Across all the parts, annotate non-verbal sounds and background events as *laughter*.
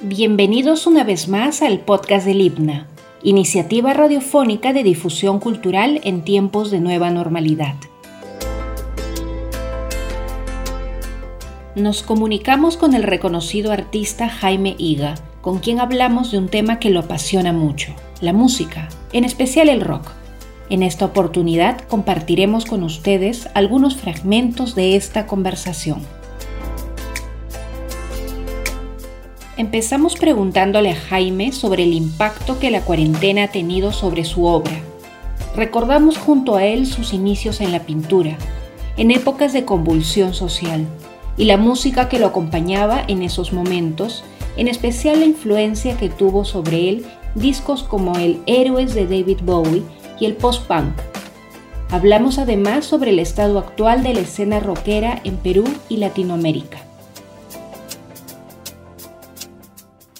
Bienvenidos una vez más al podcast del IPNA, iniciativa radiofónica de difusión cultural en tiempos de nueva normalidad. Nos comunicamos con el reconocido artista Jaime Higa, con quien hablamos de un tema que lo apasiona mucho, la música, en especial el rock. En esta oportunidad compartiremos con ustedes algunos fragmentos de esta conversación. Empezamos preguntándole a Jaime sobre el impacto que la cuarentena ha tenido sobre su obra. Recordamos junto a él sus inicios en la pintura, en épocas de convulsión social, y la música que lo acompañaba en esos momentos, en especial la influencia que tuvo sobre él discos como el Héroes de David Bowie y el post-punk. Hablamos además sobre el estado actual de la escena rockera en Perú y Latinoamérica.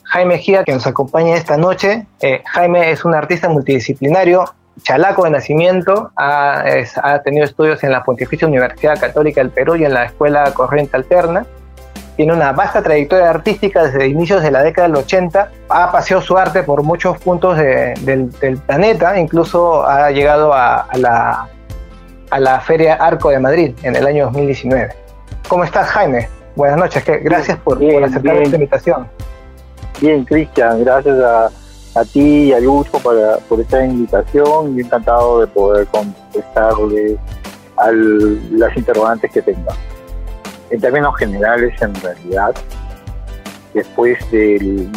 Jaime Gia, que nos acompaña esta noche. Eh, Jaime es un artista multidisciplinario, chalaco de nacimiento, ha, tenido estudios en la Pontificia Universidad Católica del Perú y en la Escuela Corriente Alterna. Tiene una vasta trayectoria artística desde inicios de la década del 80. Ha paseado su arte por muchos puntos del, planeta, incluso ha llegado a, la, a la Feria Arco de Madrid en el año 2019. ¿Cómo estás, Jaime? Buenas noches, gracias por, por aceptar esta invitación. Bien, Cristian, gracias a, ti y a Lucho por esta invitación y encantado de poder contestarle a las interrogantes que tenga. En términos generales, en realidad, después del,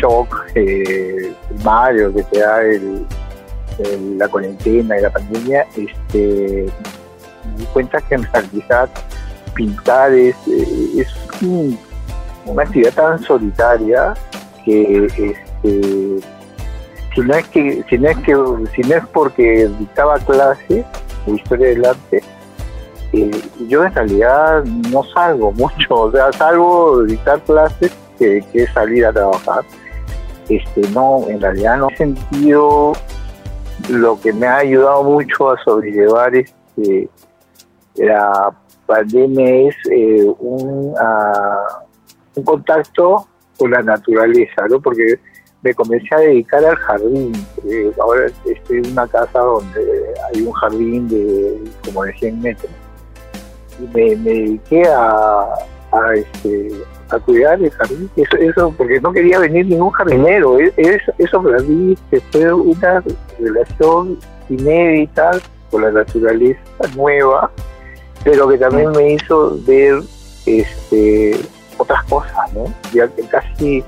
shock eh, primario que te da la cuarentena y la pandemia, este, me di cuenta que en realidad pintar es, eh, es una actividad tan solitaria que este, si no es que si no es que si no es porque dictaba clases de historia del arte eh, yo en realidad no salgo mucho o sea salgo de dictar clases que, que salir a trabajar. Este no en realidad no he sentido lo que me ha ayudado mucho a sobrellevar este la pandemia es eh, un, uh, un contacto con la naturaleza, ¿no? Porque me comencé a dedicar al jardín. ahora estoy en una casa donde hay un jardín de como de 100 metros. Y me, dediqué a, este, a cuidar el jardín. Eso, eso porque no quería venir ningún jardinero. E, eso, eso para mí fue una relación inédita con la naturaleza nueva, pero que también me hizo ver este otras cosas, ¿no? Ya casi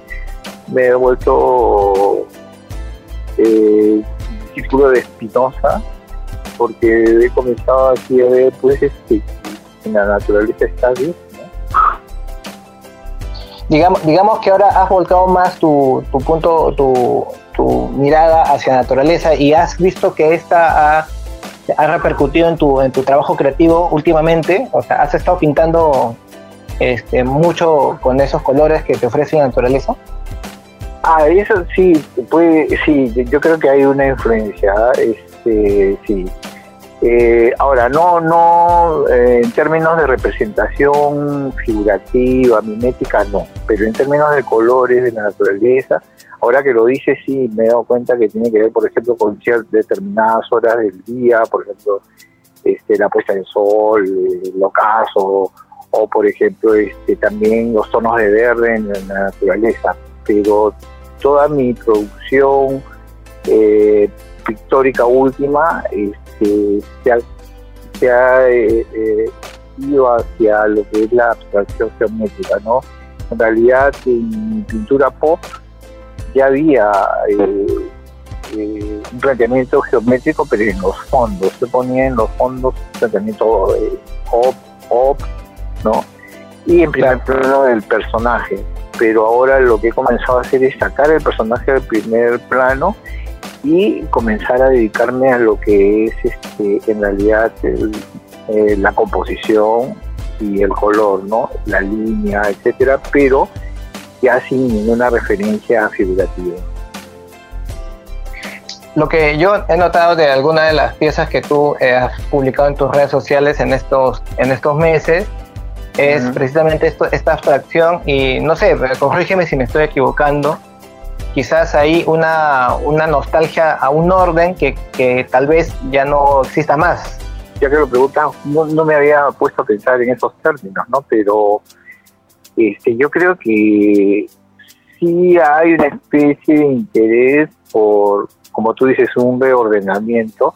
me he vuelto eh, de Spinoza, porque he comenzado aquí a ver, pues, este, en la naturaleza está bien, Digamos, digamos que ahora has volcado más tu, tu punto, tu, tu mirada hacia la naturaleza y has visto que esta ha, ha repercutido en tu, en tu trabajo creativo últimamente, o sea, has estado pintando este, mucho con esos colores que te ofrece la naturaleza? Ah, eso sí, puede, sí, yo creo que hay una influencia, este, sí. Eh, ahora, no, no, eh, en términos de representación figurativa, mimética, no, pero en términos de colores, de la naturaleza, ahora que lo dices, sí, me he dado cuenta que tiene que ver, por ejemplo, con ciertas determinadas horas del día, por ejemplo, este, la puesta del sol, el ocaso, o por ejemplo este, también los tonos de verde en la naturaleza, pero toda mi producción eh, pictórica última este, se ha, eh, eh, ido hacia lo que es la abstracción geométrica, ¿no? En realidad en pintura pop ya había un planteamiento geométrico, pero en los fondos, se ponía en los fondos un planteamiento pop, pop, ¿no? Y en primer plano del personaje. Pero ahora lo que he comenzado a hacer es sacar el personaje del primer plano y comenzar a dedicarme a lo que es este, en realidad eh, la composición y el color, ¿no? La línea, etcétera, pero ya sin ninguna referencia figurativa. Lo que yo he notado de algunas de las piezas que tú eh, has publicado en tus redes sociales en estos, en estos meses es precisamente esto, esta abstracción y no sé, corrígeme si me estoy equivocando, quizás hay una, una nostalgia a un orden que, que, tal vez ya no exista más. Ya que lo preguntan, no, no, me había puesto a pensar en esos términos, ¿no? Pero este, yo creo que sí hay una especie de interés por, como tú dices, un reordenamiento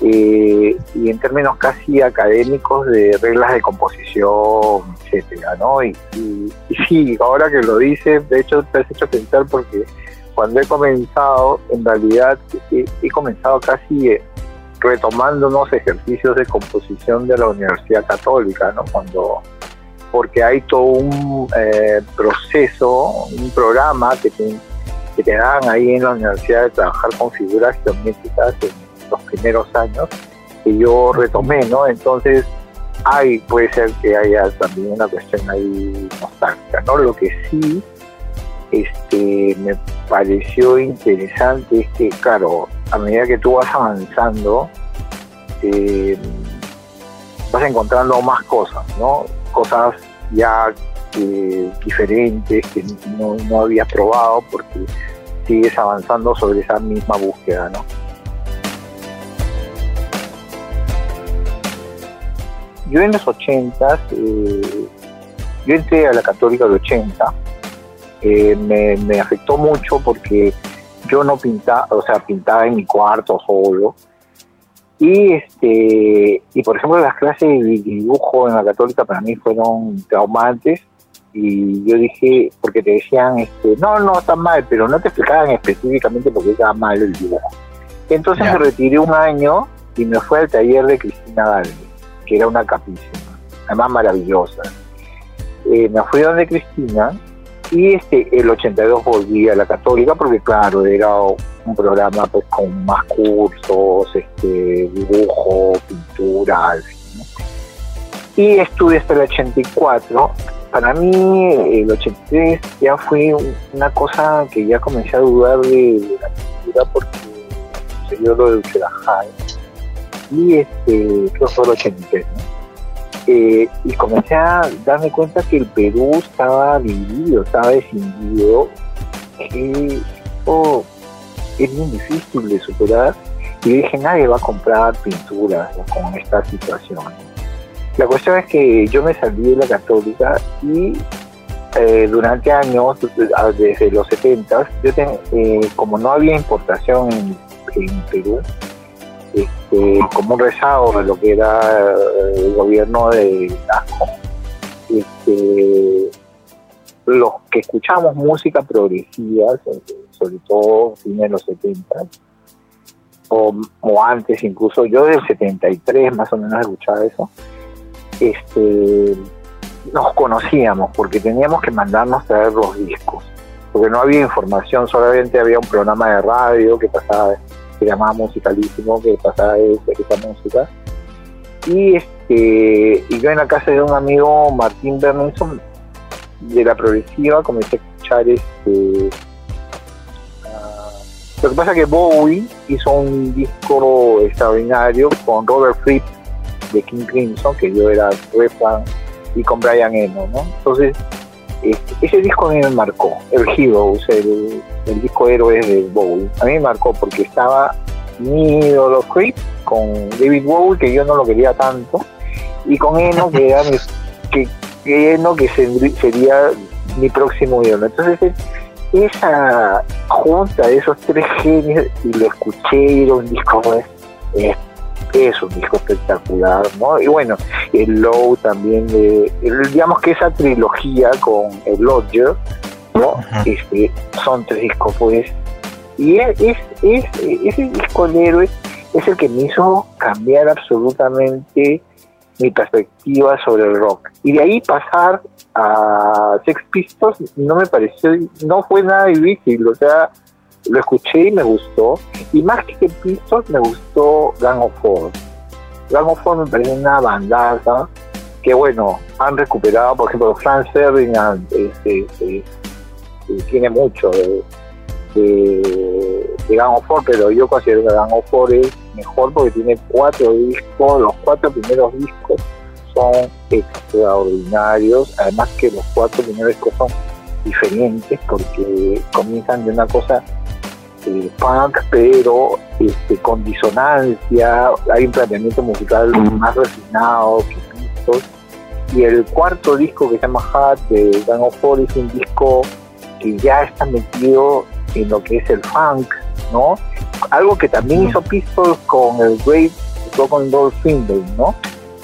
eh, y en términos casi académicos de reglas de composición, etcétera, ¿no? Y, sí, ahora que lo dices, de hecho te has hecho pensar porque cuando he comenzado, en realidad he, comenzado casi eh, retomando unos ejercicios de composición de la Universidad Católica, ¿no? Cuando porque hay todo un eh, proceso, un programa que te, que te dan ahí en la universidad de trabajar con figuras geométricas los primeros años que yo retomé, ¿no? Entonces, hay, puede ser que haya también una cuestión ahí nostálgica, ¿no? Lo que sí este, me pareció interesante es que, claro, a medida que tú vas avanzando, eh, vas encontrando más cosas, ¿no? Cosas ya eh, diferentes que no, no habías probado porque sigues avanzando sobre esa misma búsqueda, ¿no? Yo en los 80, eh, yo entré a la católica de 80, eh, me, afectó mucho porque yo no pintaba, o sea, pintaba en mi cuarto solo. Y este y por ejemplo las clases de dibujo en la católica para mí fueron traumantes y yo dije, porque te decían, este, no, no, está mal, pero no te explicaban específicamente por qué estaba mal el dibujo. Entonces me retiré un año y me fui al taller de Cristina Galvez que era una capísima, además maravillosa. Eh, me fui donde Cristina y este el 82 volví a la católica porque claro, era un programa pues con más cursos, este, dibujo, pintura, y estuve hasta el 84. Para mí el 83 ya fue una cosa que ya comencé a dudar de, la pintura porque yo lo de Uchelajay y este, creo que fue el 83, eh, y comencé a darme cuenta que el Perú estaba dividido, estaba descendido, que oh, es bien difícil de superar. Y dije, nadie va a comprar pinturas con esta situación. La cuestión es que yo me salí de la católica y eh, durante años, desde los 70, yo eh, como no había importación en Perú, este, como un rezago de lo que era eh, el gobierno de Gasco. Este, los que escuchamos música progresiva, sobre todo en de los 70, o, antes incluso, yo del 73 más o menos escuchaba eso, este, nos conocíamos porque teníamos que mandarnos traer los discos, porque no había información, solamente había un programa de radio que pasaba se llamaba Musicalísimo, que pasaba esa música. Y, este, y yo en la casa de un amigo, Martín Bernison, de la progresiva, comencé a escuchar este. Ah, lo que pasa es que Bowie hizo un disco extraordinario con Robert Fripp de King Crimson, que yo era re fan, y con Brian Eno, ¿no? Entonces, ese disco a mí me marcó, el Heroes, el, el disco Héroes de Bowie. A mí me marcó porque estaba mi ídolo Creep con David Bowie, que yo no lo quería tanto, y con Eno, que era *laughs* que, Eno, que sería mi próximo ídolo. Entonces, esa junta de esos tres genios, y lo escuché, y era un disco es es un disco espectacular, ¿no? Y bueno, el Low también, de, digamos que esa trilogía con el Lodger, ¿no? Este, son tres discos, pues, y es, es, ese disco el héroe es el que me hizo cambiar absolutamente mi perspectiva sobre el rock. Y de ahí pasar a Sex Pistols no me pareció, no fue nada difícil, o sea, lo escuché y me gustó. Y más que Pistols, me gustó Gang of Four. Gang of Four me parece una bandaza que, bueno, han recuperado, por ejemplo, Franz Ferdinand este, este, tiene mucho de, de, Gang of Four, pero yo considero que Gang of Four es mejor porque tiene cuatro discos, los cuatro primeros discos son extraordinarios, además que los cuatro primeros discos son diferentes porque comienzan de una cosa eh, punk, pero este, con disonancia, hay un planteamiento musical más refinado que. Y el cuarto disco que se llama Hat de Gang of Four es un disco que ya está metido en lo que es el funk, ¿no? Algo que también hizo Pistols con el Great Rock and Roll ¿no?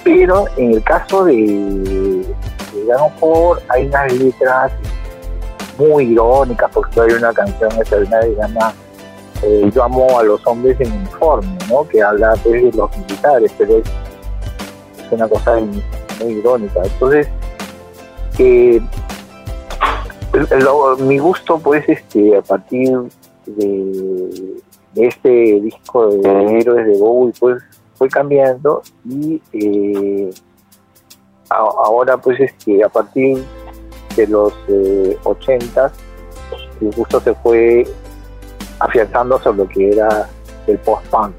Pero en el caso de, de Gang of Four hay unas letras muy irónicas, porque hay una canción extraordinaria que se llama eh, Yo amo a los hombres en uniforme, ¿no? Que habla pues, de los militares, pero es, una cosa muy, irónica. Entonces, eh, mi gusto, pues, este, a partir de, este disco de Héroes de Bowie, pues, fue cambiando y eh, ahora, pues, este, a partir de los eh, 80 el gusto se fue afianzando sobre lo que era el post-punk.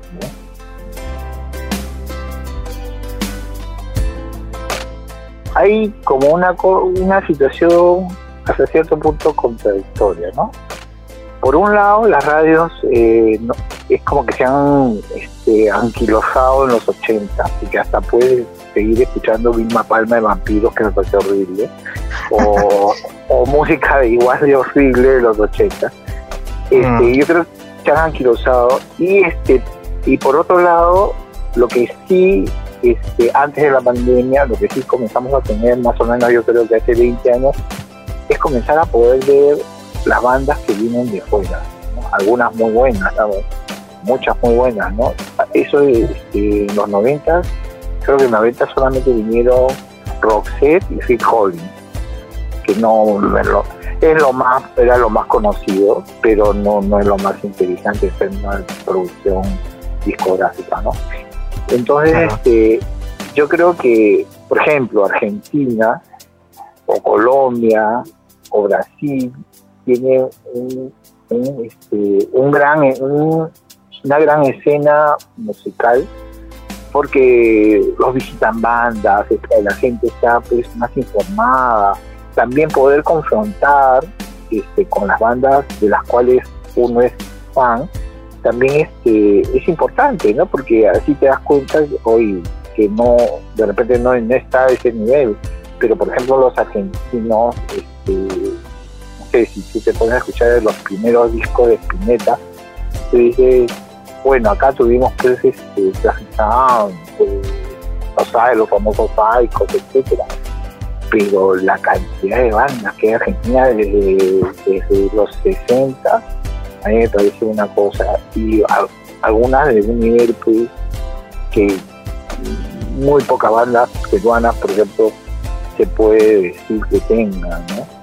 Hay como una, una situación hasta cierto punto contradictoria, ¿no? Por un lado, las radios eh, es como que se han este, anquilosado en los 80 y que hasta puedes seguir escuchando Vilma Palma de Vampiros, que me parece horrible, o, *laughs* música de igual de horrible de los 80. Este, mm. Yo creo que se han anquilosado. Y, este, y por otro lado, lo que sí, este, antes de la pandemia, lo que sí comenzamos a tener, más o menos yo creo que hace 20 años, es comenzar a poder ver las bandas que vienen de fuera. Algunas muy buenas, muchas muy buenas, ¿no? Eso en los 90 creo que en 90 solamente vinieron Roxette y Phil Collins, que no es lo más, era lo más conocido, pero no, no es lo más interesante en una producción discográfica, ¿no? Entonces, este, yo creo que, por ejemplo, Argentina o Colombia o Brasil tiene un, este, un gran, una gran escena musical porque los visitan bandas, la gente está pues más informada, también poder confrontar este, con las bandas de las cuales uno es fan, también este, es importante, ¿no? Porque así te das cuenta hoy que no, de repente no, está a ese nivel, pero por ejemplo los argentinos, este, no sé, si tú te pones escuchar los primeros discos de Spinetta, tú dices, bueno, acá tuvimos pues este, Sound, eh, los famosos Psychos, etcétera pero la cantidad de bandas que hay en Argentina desde, los 60 a mí me parece una cosa y algunas de un nivel pues, que muy pocas bandas peruanas por ejemplo se puede decir que tengan ¿no?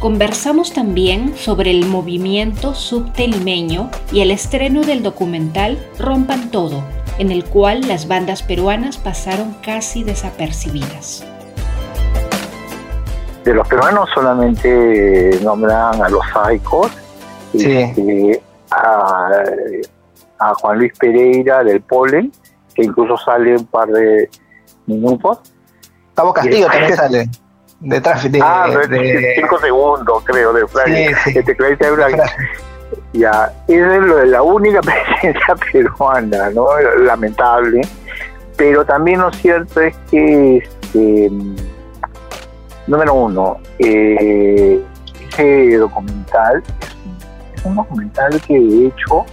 Conversamos también sobre el movimiento subtelimeño y el estreno del documental Rompan Todo, en el cual las bandas peruanas pasaron casi desapercibidas. De los peruanos solamente nombran a los Saicos, este, a, Juan Luis Pereira del Polen, que incluso sale un par de minutos. Gustavo Castillo también sale. De, ah, de, cinco segundos, creo, de Frank. Sí, sí. Ya, esa es la única *laughs* presencia peruana, ¿no? Lamentable. Pero también lo cierto es que, este, número uno, eh, ese documental es un, documental que de hecho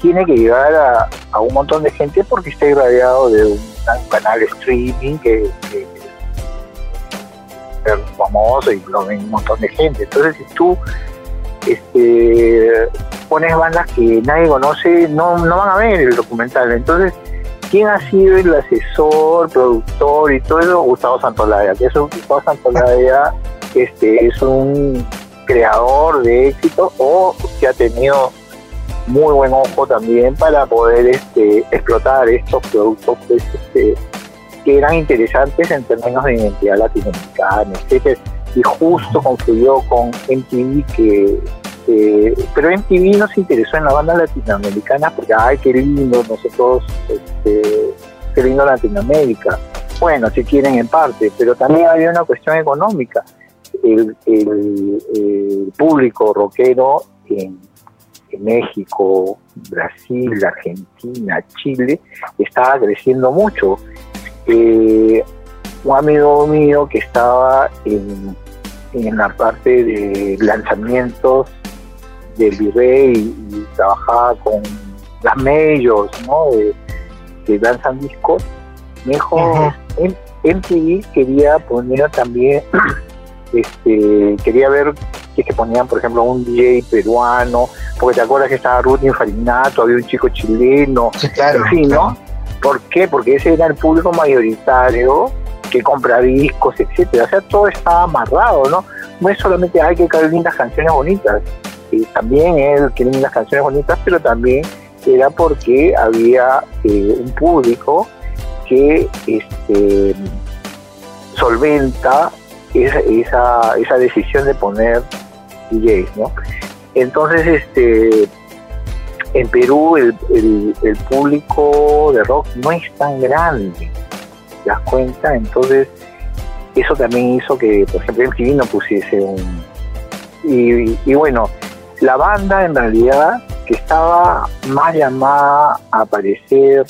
tiene que llegar a, un montón de gente porque está irradiado de un, canal streaming que, es famoso y lo ven un montón de gente. Entonces, si tú este, pones bandas que nadie conoce, no, no van a ver el documental. Entonces, ¿quién ha sido el asesor, productor y todo eso? Gustavo Santolaya, que eso Gustavo Santolaya este, es un creador de éxito o que ha tenido muy buen ojo también para poder este, explotar estos productos pues, este, que eran interesantes en términos de identidad latinoamericana, etcétera y justo confluyó con MTV que pero MTV no se interesó en la banda latinoamericana porque ay qué lindo nosotros este, que vino a Latinoamérica. Bueno, si quieren en parte, pero también había una cuestión económica. El, público rockero en, México, Brasil, Argentina, Chile, estaba creciendo mucho. Eh, un amigo mío que estaba en, en la parte de lanzamientos del virrey y, trabajaba con las medios, ¿no? De, que lanzan discos, me dijo, MTV quería poner también, *clears throat* este, quería ver que ponían, por ejemplo, un DJ peruano, porque te acuerdas que estaba Ruth Infarinato, había un chico chileno, claro, en fin, ¿no? ¿Por qué? Porque ese era el público mayoritario que compra discos, etcétera. O sea, todo estaba amarrado, ¿no? No es solamente hay que caer lindas canciones bonitas, y también él tiene unas canciones bonitas, pero también era porque había eh, un público que este, solventa esa, esa, esa, decisión de poner DJs, ¿no? Entonces, este, en Perú el, el, público de rock no es tan grande, ¿te das cuenta? Entonces, eso también hizo que, por ejemplo, MTV no pusiese un... Y, bueno, la banda en realidad que estaba más llamada a aparecer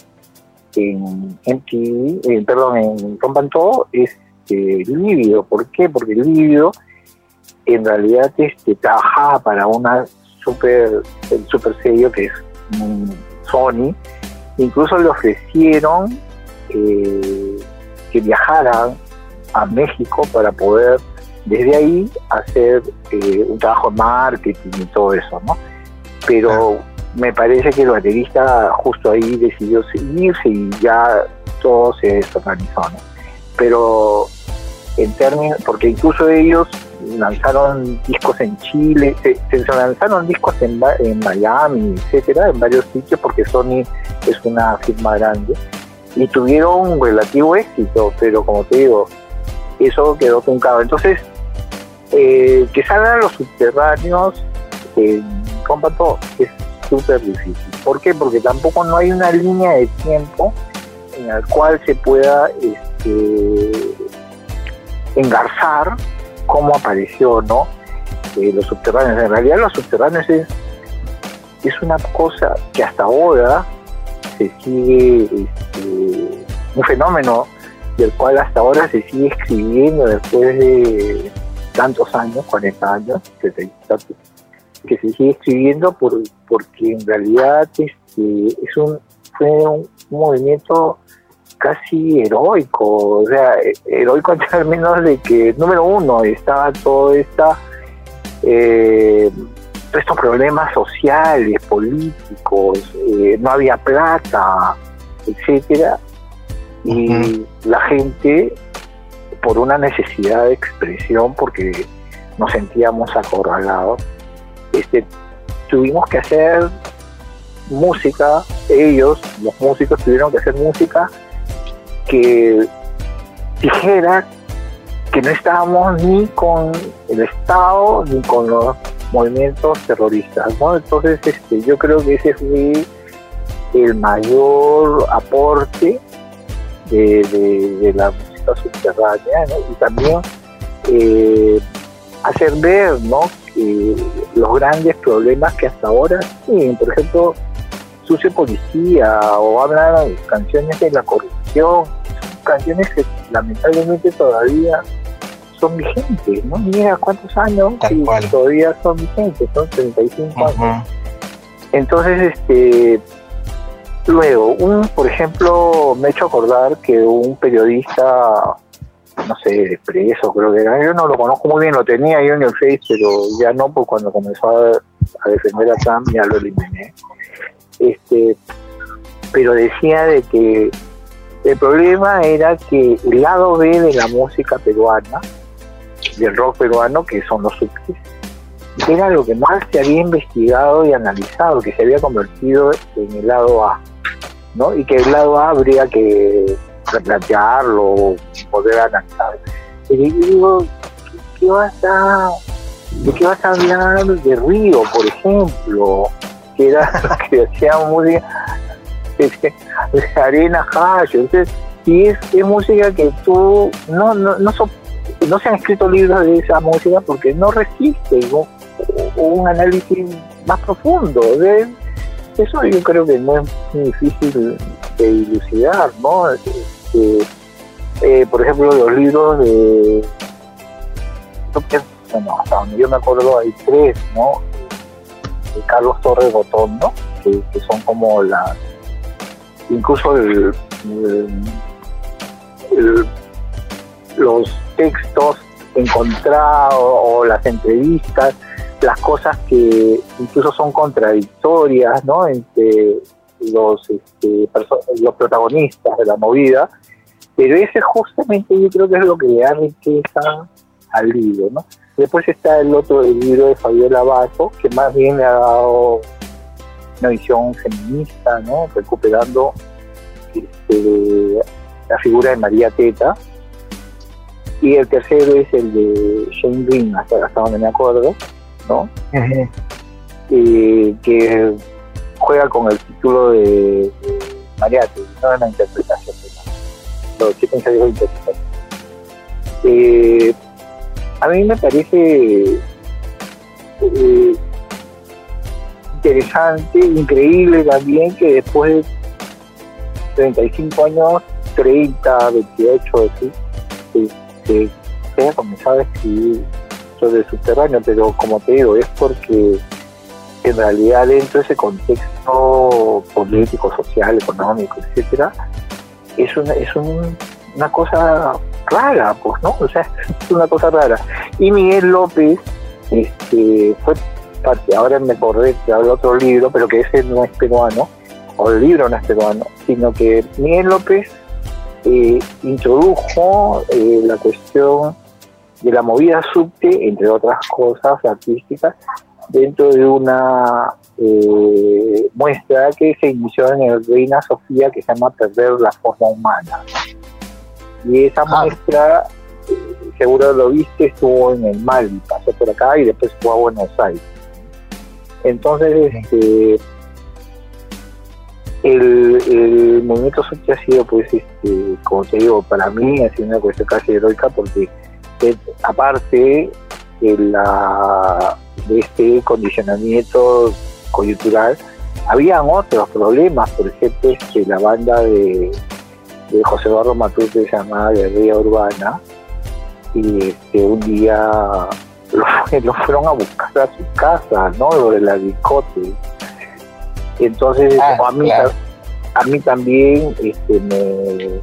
en MTV, perdón, en Rompan Todo es eh, Lívido. ¿Por qué? Porque Lívido en realidad este, trabajaba para una super, el super sello que es Sony. Incluso le ofrecieron eh, que viajaran a México para poder desde ahí hacer eh, un trabajo de marketing y todo eso, ¿no? Pero me parece que el baterista justo ahí decidió seguirse y ya todo se desorganizó, ¿no? Pero en términos, porque incluso ellos lanzaron discos en Chile, se, lanzaron discos en, en Miami, etcétera, en varios sitios porque Sony es una firma grande y tuvieron un relativo éxito, pero como te digo, eso quedó truncado. Entonces, eh, que salgan los subterráneos en todo es súper difícil. ¿Por qué? Porque tampoco no hay una línea de tiempo en la cual se pueda este, engarzar cómo apareció no eh, los subterráneos. En realidad los subterráneos es, es una cosa que hasta ahora se sigue este, un fenómeno del cual hasta ahora se sigue escribiendo después de tantos años, 40 años, que se sigue escribiendo por, porque en realidad este, es un, fue un, movimiento casi heroico, o sea, heroico *laughs* en términos de que, número uno, estaba todo esta, eh, todos estos problemas sociales, políticos, eh, no había plata, etcétera, y la gente por una necesidad de expresión, porque nos sentíamos acorralados, este, tuvimos que hacer música, ellos, los músicos, tuvieron que hacer música que dijera que no estábamos ni con el Estado ni con los movimientos terroristas, ¿no? Entonces, este, yo creo que ese fue el mayor aporte de, la subterránea y también eh, hacer ver ¿no? los grandes problemas que hasta ahora tienen, por ejemplo, Sucio Policía o hablan canciones de la corrupción, canciones que lamentablemente todavía son vigentes, ¿no? Mira cuántos años y todavía son vigentes, son 35 años. Entonces, este Luego, un, por ejemplo, me he hecho acordar que un periodista, no sé, preso creo que era, yo no lo conozco muy bien, lo tenía yo en el Face, pero ya no, porque cuando comenzó a, defender a Trump ya lo eliminé. Este, pero decía de que el problema era que el lado B de la música peruana, del rock peruano, que son los subtes, era lo que más se había investigado y analizado, que se había convertido en el lado A. Y que el lado A habría que replantearlo, poder analizar. Y digo, ¿qué, vas a, ¿de qué vas a hablar de Río, por ejemplo? Que era *laughs* que hacía música. *laughs* arena hash, y es, música que tú no, no, no, no se han escrito libros de esa música porque no resiste un análisis más profundo. De, eso yo creo que no es muy difícil de dilucidar, ¿no? Este, eh, por ejemplo, los libros de. Bueno, hasta donde yo me acuerdo hay tres, ¿no? De Carlos Torres Botón, ¿no? Que, son como las. Incluso el, los textos encontrados o las entrevistas las cosas que incluso son contradictorias ¿no? entre los, este, los protagonistas de la movida, pero ese justamente yo creo que es lo que le da riqueza al libro. ¿no? Después está el otro el libro de Fabiola Basso, que más bien le ha dado una visión feminista, ¿no? recuperando este, la figura de María Teta. Y el tercero es el de Shane Green, hasta, hasta donde me acuerdo, ¿no? que juega con el título de, Mariate, no es la interpretación de de interpretación. Eh, a mí me parece eh, interesante, increíble también que después de 35 años, 30, 28, así, se, se haya comenzado a escribir de subterráneo, pero como te digo, es porque en realidad dentro de ese contexto político, social, económico, etcétera, es una, es una cosa rara, pues, ¿no? O sea, es una cosa rara. Y Miguel López este, fue parte, ahora me acordé que habla otro libro, pero que ese no es peruano, o el libro no es peruano, sino que Miguel López eh, introdujo eh, la cuestión de la movida subte, entre otras cosas artísticas, dentro de una eh, muestra que se inició en el Reina Sofía que se llama Perder la forma humana. Y esa ah. muestra, seguro lo viste, estuvo en el Mali, pasó por acá y después fue a Buenos Aires. Entonces, este, el, movimiento subte ha sido, pues, este, como te digo, para mí ha sido una cuestión casi heroica porque aparte de, la, de este condicionamiento coyuntural, habían otros problemas, por ejemplo, que la banda de, José Eduardo Matute se llamaba Guerrilla Urbana, y este, un día lo, *laughs* fueron a buscar a su casa, ¿no? Lo de la discote. Entonces, ah, a, mí, a mí también este, me,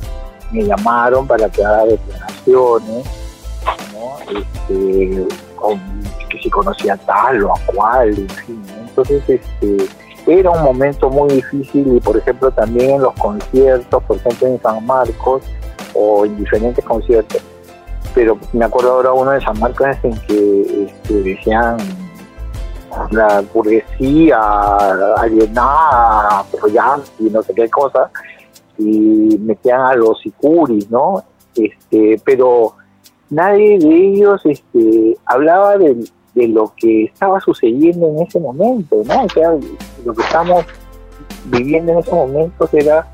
me llamaron para que haga declaraciones este, que si conocía tal o a cual, en fin. Entonces, este, era un momento muy difícil y, por ejemplo, también en los conciertos, por ejemplo, en San Marcos o en diferentes conciertos. Pero me acuerdo ahora uno de San Marcos en que este, decían la burguesía alienada, y no sé qué cosa, y metían a los sicuris, ¿no? Este, pero nadie de ellos este, hablaba de, lo que estaba sucediendo en ese momento, ¿no? O sea, lo que estamos viviendo en esos momentos era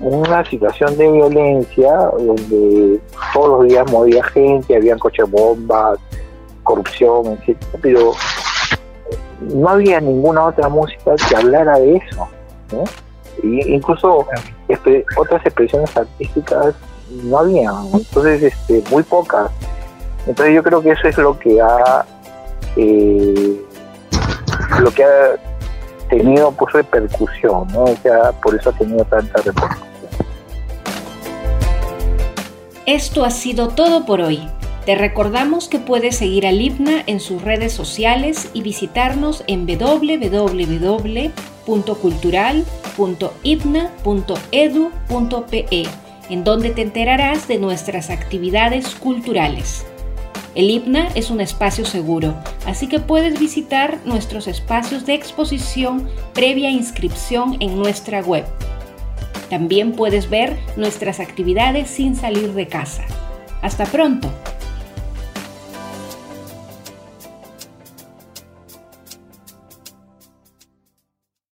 una situación de violencia donde todos los días movía gente, habían coches bombas, corrupción, etc. Pero no había ninguna otra música que hablara de eso, ¿no? Y incluso otras expresiones artísticas no había, entonces este, muy pocas. Entonces yo creo que eso es lo que ha eh, lo que ha tenido pues repercusión, ¿no? O por eso ha tenido tanta repercusión. Esto ha sido todo por hoy. Te recordamos que puedes seguir al IPNA en sus redes sociales y visitarnos en www.cultural.ipna.edu.pe en donde te enterarás de nuestras actividades culturales. El IPNA es un espacio seguro, así que puedes visitar nuestros espacios de exposición previa inscripción en nuestra web. También puedes ver nuestras actividades sin salir de casa. Hasta pronto.